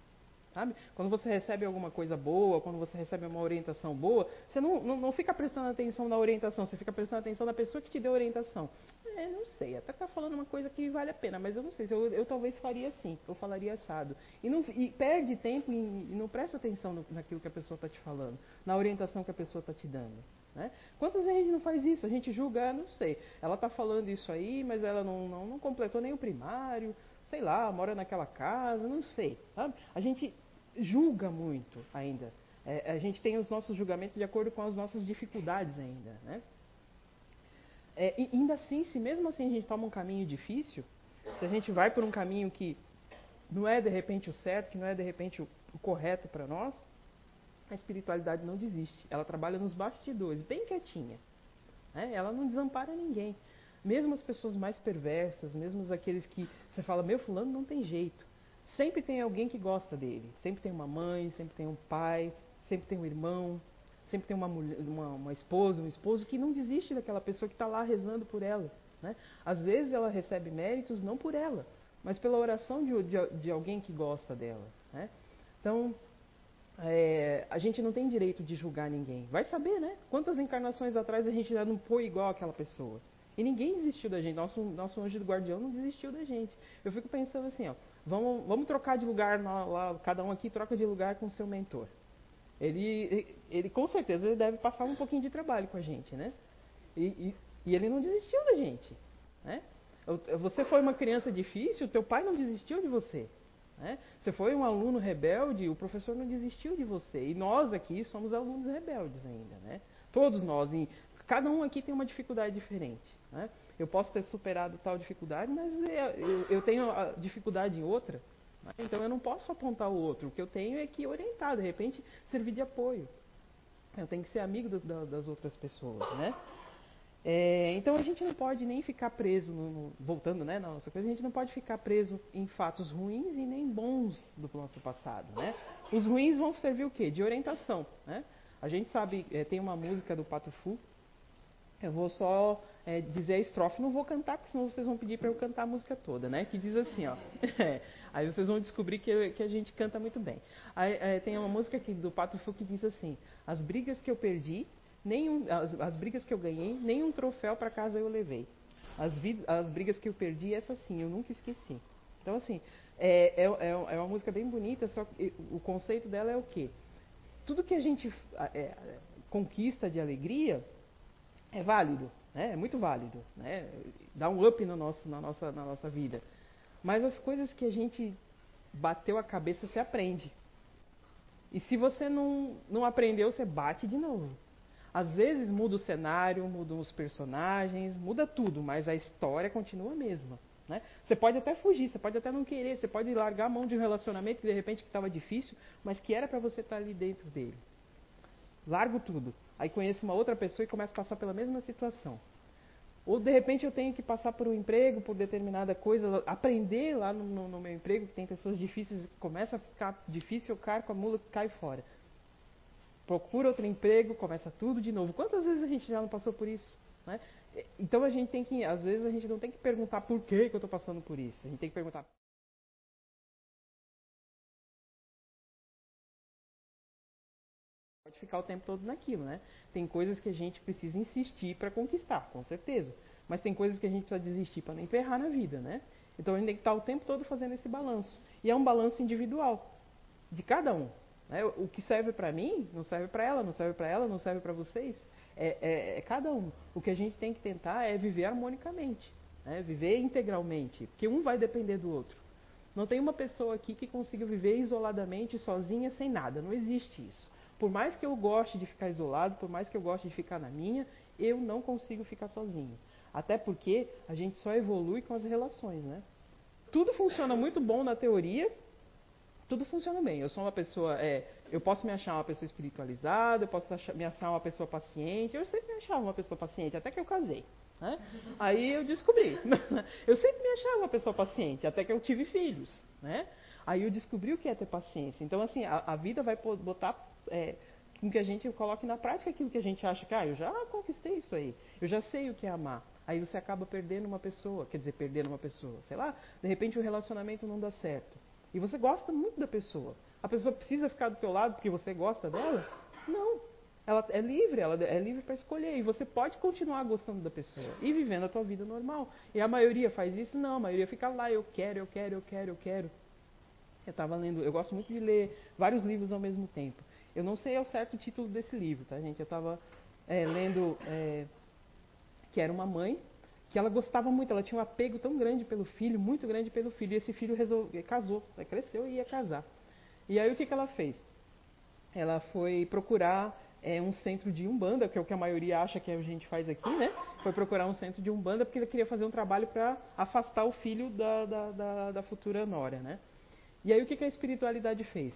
Sabe? Quando você recebe alguma coisa boa, quando você recebe uma orientação boa, você não, não, não fica prestando atenção na orientação, você fica prestando atenção na pessoa que te deu a orientação. É, não sei, até está falando uma coisa que vale a pena, mas eu não sei, eu, eu talvez faria assim, eu falaria assado. E, não, e perde tempo e, e não presta atenção no, naquilo que a pessoa está te falando, na orientação que a pessoa está te dando. Né? Quantas vezes a gente não faz isso? A gente julga, ah, não sei, ela está falando isso aí, mas ela não, não, não completou nem o primário, sei lá, mora naquela casa, não sei. Sabe? A gente julga muito ainda. É, a gente tem os nossos julgamentos de acordo com as nossas dificuldades ainda. Né? É, e ainda assim, se mesmo assim a gente toma um caminho difícil, se a gente vai por um caminho que não é de repente o certo, que não é de repente o, o correto para nós, a espiritualidade não desiste. Ela trabalha nos bastidores, bem quietinha. Né? Ela não desampara ninguém. Mesmo as pessoas mais perversas, mesmo aqueles que você fala, meu fulano não tem jeito. Sempre tem alguém que gosta dele. Sempre tem uma mãe, sempre tem um pai, sempre tem um irmão, sempre tem uma, mulher, uma, uma esposa, um esposo que não desiste daquela pessoa que está lá rezando por ela. Né? Às vezes ela recebe méritos não por ela, mas pela oração de, de, de alguém que gosta dela. Né? Então, é, a gente não tem direito de julgar ninguém. Vai saber, né? Quantas encarnações atrás a gente já não foi igual àquela pessoa. E ninguém desistiu da gente. Nosso, nosso anjo do guardião não desistiu da gente. Eu fico pensando assim, ó, vamos, vamos trocar de lugar lá, cada um aqui troca de lugar com o seu mentor. Ele, ele com certeza ele deve passar um pouquinho de trabalho com a gente, né? E, e, e ele não desistiu da gente, né? Você foi uma criança difícil, teu pai não desistiu de você. Né? Você foi um aluno rebelde, o professor não desistiu de você. E nós aqui somos alunos rebeldes ainda, né? Todos nós, cada um aqui tem uma dificuldade diferente. Né? Eu posso ter superado tal dificuldade, mas eu, eu tenho dificuldade em outra. Então eu não posso apontar o outro. O que eu tenho é que orientar, de repente, servir de apoio. Eu tenho que ser amigo do, da, das outras pessoas, né? É, então a gente não pode nem ficar preso, no, voltando né, na nossa coisa, a gente não pode ficar preso em fatos ruins e nem bons do nosso passado. Né? Os ruins vão servir o quê? De orientação. Né? A gente sabe, é, tem uma música do Pato Fu, eu vou só é, dizer a estrofe, não vou cantar, porque senão vocês vão pedir para eu cantar a música toda, né? Que diz assim, ó. É, aí vocês vão descobrir que, que, a gente canta muito bem. Aí, é, tem uma música aqui do Pato Fu que diz assim: As brigas que eu perdi nenhum, as, as brigas que eu ganhei, nenhum troféu para casa eu levei. As, as brigas que eu perdi, essa sim, eu nunca esqueci. Então, assim, é, é, é, é uma música bem bonita, só que o conceito dela é o quê? Tudo que a gente é, conquista de alegria é válido, né? é muito válido, né? dá um up no nosso, na, nossa, na nossa vida. Mas as coisas que a gente bateu a cabeça, você aprende. E se você não, não aprendeu, você bate de novo. Às vezes muda o cenário, mudam os personagens, muda tudo, mas a história continua a mesma. Né? Você pode até fugir, você pode até não querer, você pode largar a mão de um relacionamento que de repente estava difícil, mas que era para você estar tá ali dentro dele. Largo tudo. Aí conheço uma outra pessoa e começo a passar pela mesma situação. Ou de repente eu tenho que passar por um emprego, por determinada coisa, aprender lá no, no, no meu emprego, que tem pessoas difíceis, começa a ficar difícil, eu caio com a mula, cai fora procura outro emprego, começa tudo de novo. Quantas vezes a gente já não passou por isso? Né? Então a gente tem que, às vezes a gente não tem que perguntar por que, que eu estou passando por isso. A gente tem que perguntar ficar o tempo todo naquilo, né? Tem coisas que a gente precisa insistir para conquistar, com certeza. Mas tem coisas que a gente precisa desistir para não emperrar na vida, né? Então a gente tem que estar o tempo todo fazendo esse balanço. E é um balanço individual, de cada um. Né? O que serve para mim não serve para ela, não serve para ela, não serve para vocês. É, é, é, cada um. O que a gente tem que tentar é viver harmonicamente, né? viver integralmente, porque um vai depender do outro. Não tem uma pessoa aqui que consiga viver isoladamente, sozinha, sem nada. Não existe isso. Por mais que eu goste de ficar isolado, por mais que eu goste de ficar na minha, eu não consigo ficar sozinho. Até porque a gente só evolui com as relações, né? Tudo funciona muito bom na teoria, tudo funciona bem. Eu sou uma pessoa, é, eu posso me achar uma pessoa espiritualizada, eu posso achar, me achar uma pessoa paciente. Eu sempre me achava uma pessoa paciente, até que eu casei. Né? Aí eu descobri. eu sempre me achava uma pessoa paciente, até que eu tive filhos. Né? Aí eu descobri o que é ter paciência. Então, assim, a, a vida vai botar é, que a gente coloque na prática aquilo que a gente acha que, ah, eu já conquistei isso aí, eu já sei o que é amar. Aí você acaba perdendo uma pessoa, quer dizer, perdendo uma pessoa. Sei lá, de repente o relacionamento não dá certo. E você gosta muito da pessoa. A pessoa precisa ficar do teu lado porque você gosta dela? Não. Ela é livre, ela é livre para escolher. E você pode continuar gostando da pessoa e vivendo a tua vida normal. E a maioria faz isso? Não, a maioria fica lá, eu quero, eu quero, eu quero, eu quero. Eu estava lendo, eu gosto muito de ler vários livros ao mesmo tempo. Eu não sei ao certo o título desse livro, tá, gente? Eu estava é, lendo é, que era uma mãe que ela gostava muito, ela tinha um apego tão grande pelo filho, muito grande pelo filho, e esse filho resolve, casou, né, cresceu e ia casar. E aí o que, que ela fez? Ela foi procurar é, um centro de umbanda, que é o que a maioria acha que a gente faz aqui, né? Foi procurar um centro de umbanda porque ela queria fazer um trabalho para afastar o filho da, da, da, da, futura nora, né? E aí o que, que a espiritualidade fez?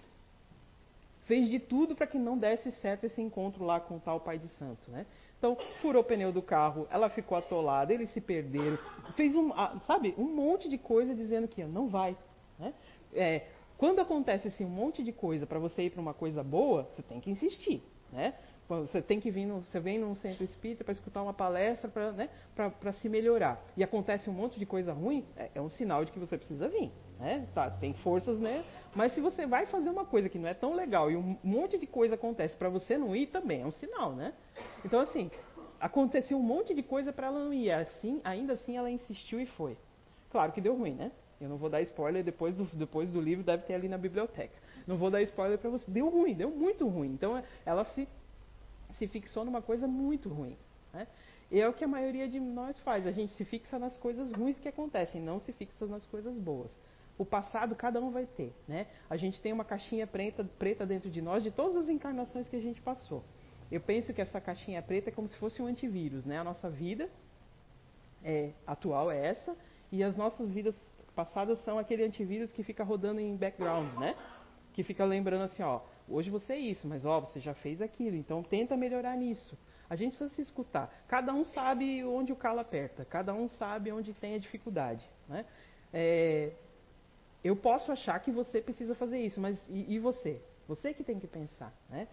Fez de tudo para que não desse certo esse encontro lá com o tal pai de santo, né? Então, furou o pneu do carro, ela ficou atolada, eles se perderam. Fez um, sabe, um monte de coisa dizendo que não vai. Né? É, quando acontece assim, um monte de coisa para você ir para uma coisa boa, você tem que insistir. Né? Você tem que vir, no, você vem num centro espírita para escutar uma palestra para né, se melhorar. E acontece um monte de coisa ruim, é, é um sinal de que você precisa vir. Né? Tá, tem forças, né? Mas se você vai fazer uma coisa que não é tão legal e um monte de coisa acontece para você não ir, também é um sinal, né? Então, assim, aconteceu um monte de coisa para ela não ir. Assim, ainda assim, ela insistiu e foi. Claro que deu ruim, né? Eu não vou dar spoiler, depois do, depois do livro deve ter ali na biblioteca. Não vou dar spoiler para você. Deu ruim, deu muito ruim. Então, ela se se fixou numa coisa muito ruim. Né? E é o que a maioria de nós faz, a gente se fixa nas coisas ruins que acontecem, não se fixa nas coisas boas. O passado cada um vai ter. Né? A gente tem uma caixinha preta, preta dentro de nós de todas as encarnações que a gente passou. Eu penso que essa caixinha preta é como se fosse um antivírus. Né? A nossa vida é, atual é essa, e as nossas vidas passados são aquele antivírus que fica rodando em background, né? Que fica lembrando assim, ó, hoje você é isso, mas ó, você já fez aquilo, então tenta melhorar nisso. A gente precisa se escutar. Cada um sabe onde o calo aperta, cada um sabe onde tem a dificuldade, né? É, eu posso achar que você precisa fazer isso, mas e, e você? Você que tem que pensar, né?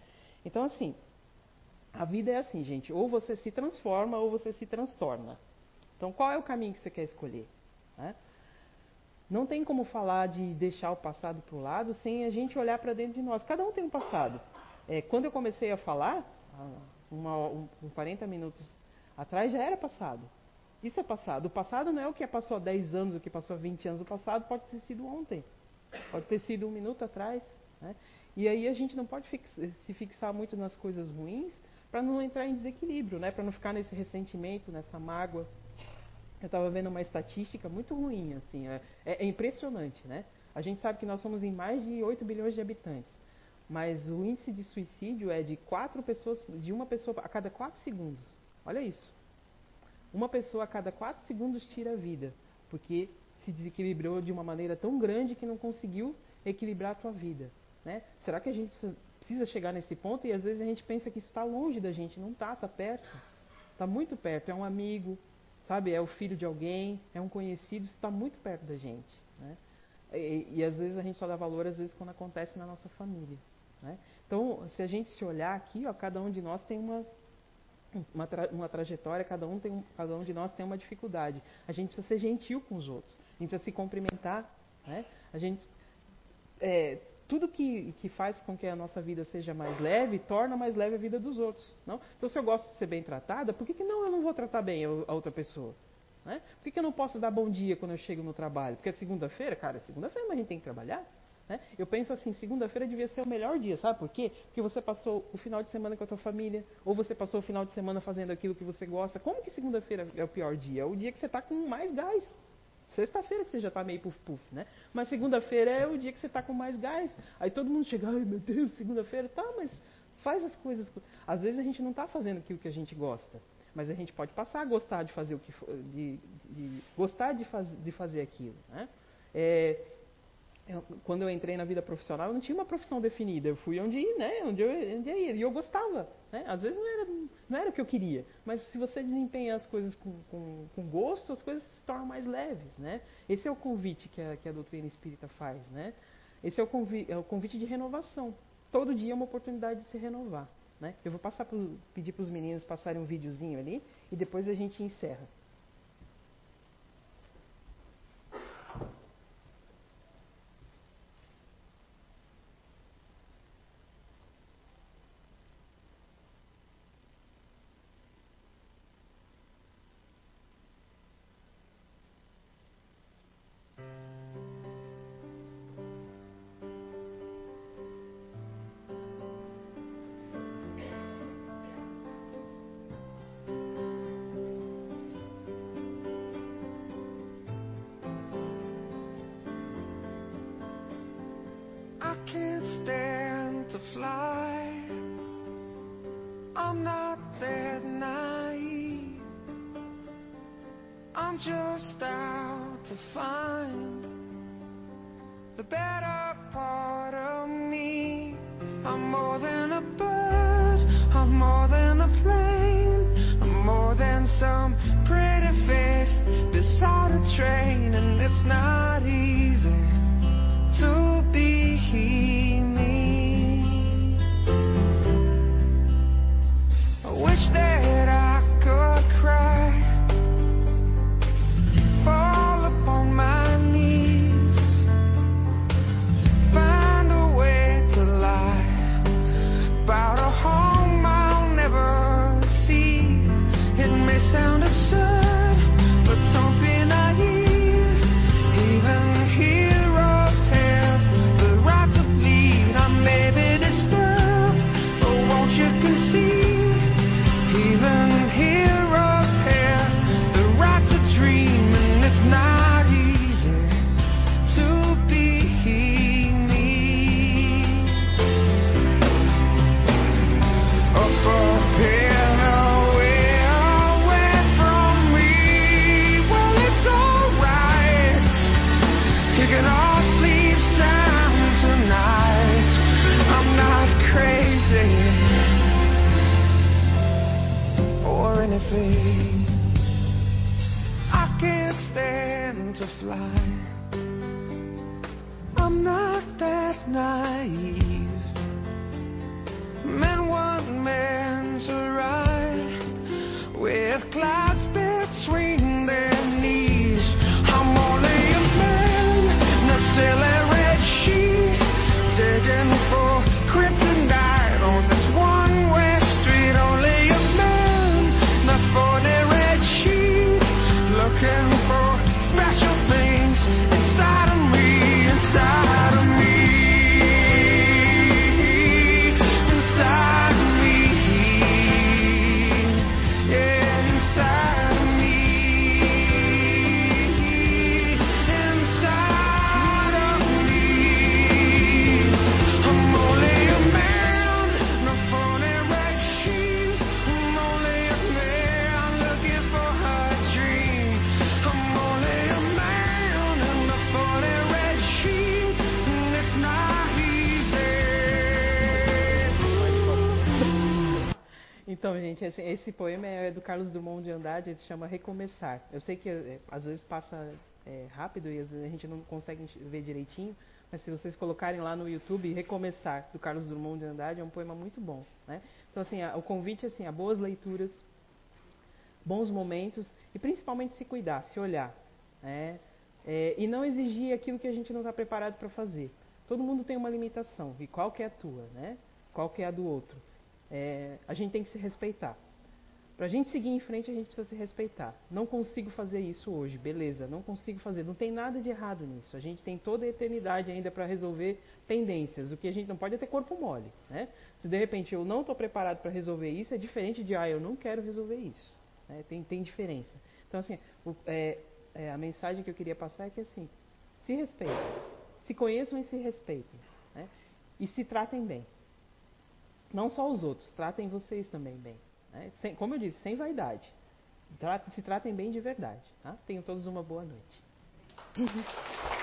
Então assim, a vida é assim, gente. Ou você se transforma ou você se transtorna. Então, qual é o caminho que você quer escolher? Né? Não tem como falar de deixar o passado para o lado sem a gente olhar para dentro de nós. Cada um tem um passado. É, quando eu comecei a falar, uma, um, um 40 minutos atrás, já era passado. Isso é passado. O passado não é o que passou há 10 anos, o que passou há 20 anos. O passado pode ter sido ontem. Pode ter sido um minuto atrás. Né? E aí a gente não pode fix se fixar muito nas coisas ruins para não entrar em desequilíbrio, né? para não ficar nesse ressentimento, nessa mágoa. Eu estava vendo uma estatística muito ruim, assim, é, é, impressionante, né? A gente sabe que nós somos em mais de 8 bilhões de habitantes, mas o índice de suicídio é de quatro pessoas, de uma pessoa a cada quatro segundos. Olha isso. Uma pessoa a cada quatro segundos tira a vida, porque se desequilibrou de uma maneira tão grande que não conseguiu equilibrar a tua vida. Né? Será que a gente precisa, precisa chegar nesse ponto? E às vezes a gente pensa que isso está longe da gente, não está, está perto. Está muito perto, é um amigo, sabe? É o filho de alguém, é um conhecido, está muito perto da gente. Né? E, e, às vezes a gente só dá valor, às vezes, quando acontece na nossa família. Né? Então, se a gente se olhar aqui, ó, cada um de nós tem uma, uma, tra uma trajetória, cada um, tem cada um de nós tem uma dificuldade. A gente precisa ser gentil com os outros, a gente precisa se cumprimentar. Né? A gente é, tudo que, que faz com que a nossa vida seja mais leve, torna mais leve a vida dos outros. Não? Então, se eu gosto de ser bem tratada, por que, que não eu não vou tratar bem a, outra pessoa? Né? Por que, que eu não posso dar bom dia quando eu chego no trabalho? Porque é segunda-feira, cara, é segunda-feira, mas a gente tem que trabalhar. Né? Eu penso assim, segunda-feira devia ser o melhor dia, sabe por quê? Porque você passou o final de semana com a tua família, ou você passou o final de semana fazendo aquilo que você gosta. Como que segunda-feira é o pior dia? É o dia que você está com mais gás. Sexta-feira que você já está meio puf-puf, né? Mas segunda-feira é o dia que você está com mais gás. Aí todo mundo chega, ai meu Deus, segunda-feira, tá, mas faz as coisas. Às vezes a gente não está fazendo aquilo que a gente gosta, mas a gente pode passar a gostar de fazer o que de, de gostar de, faz, de fazer aquilo, né? É, eu, quando eu entrei na vida profissional, eu não tinha uma profissão definida. Eu fui onde ir, né? Onde eu, onde eu ia. E eu gostava. Né? Às vezes não era, não era o que eu queria. Mas se você desempenha as coisas com, com, com gosto, as coisas se tornam mais leves, né? Esse é o convite que a, que a doutrina espírita faz, né? Esse é o, convite, é o convite de renovação. Todo dia é uma oportunidade de se renovar. Né? Eu vou passar pro, pedir para os meninos passarem um videozinho ali e depois a gente encerra. I'm not that naive. I'm just out to find the better part of me. I'm more than a bird. I'm more than a plane. I'm more than some pretty face beside a train. Gente, esse, esse poema é do Carlos Drummond de Andrade, ele chama Recomeçar. Eu sei que é, às vezes passa é, rápido e às vezes a gente não consegue ver direitinho, mas se vocês colocarem lá no YouTube, Recomeçar, do Carlos Drummond de Andrade, é um poema muito bom. Né? Então, assim, a- o convite é assim, a boas leituras, bons momentos e principalmente se cuidar, se olhar. né? É, e não exigir aquilo que a gente não está preparado para fazer. Todo mundo tem uma limitação, e qual que é a tua, né? Qual que é a do outro? É, a gente tem que se respeitar. Para a gente seguir em frente, a gente precisa se respeitar. Não consigo fazer isso hoje, beleza, não consigo fazer. Não tem nada de errado nisso. A gente tem toda a eternidade ainda para resolver pendências. O que a gente não pode é ter corpo mole. Né? Se de repente eu não estou preparado para resolver isso, é diferente de, ah, eu não quero resolver isso. né? Tem, tem diferença. Então, assim, o- é, é, a mensagem que eu queria passar é que, assim, se respeitem. Se conheçam e se respeitem. né? E se tratem bem. Não só os outros, tratem vocês também bem. né? Sem- como eu disse, sem vaidade. Se tratem bem de verdade. Tá? Tenham todos uma boa noite.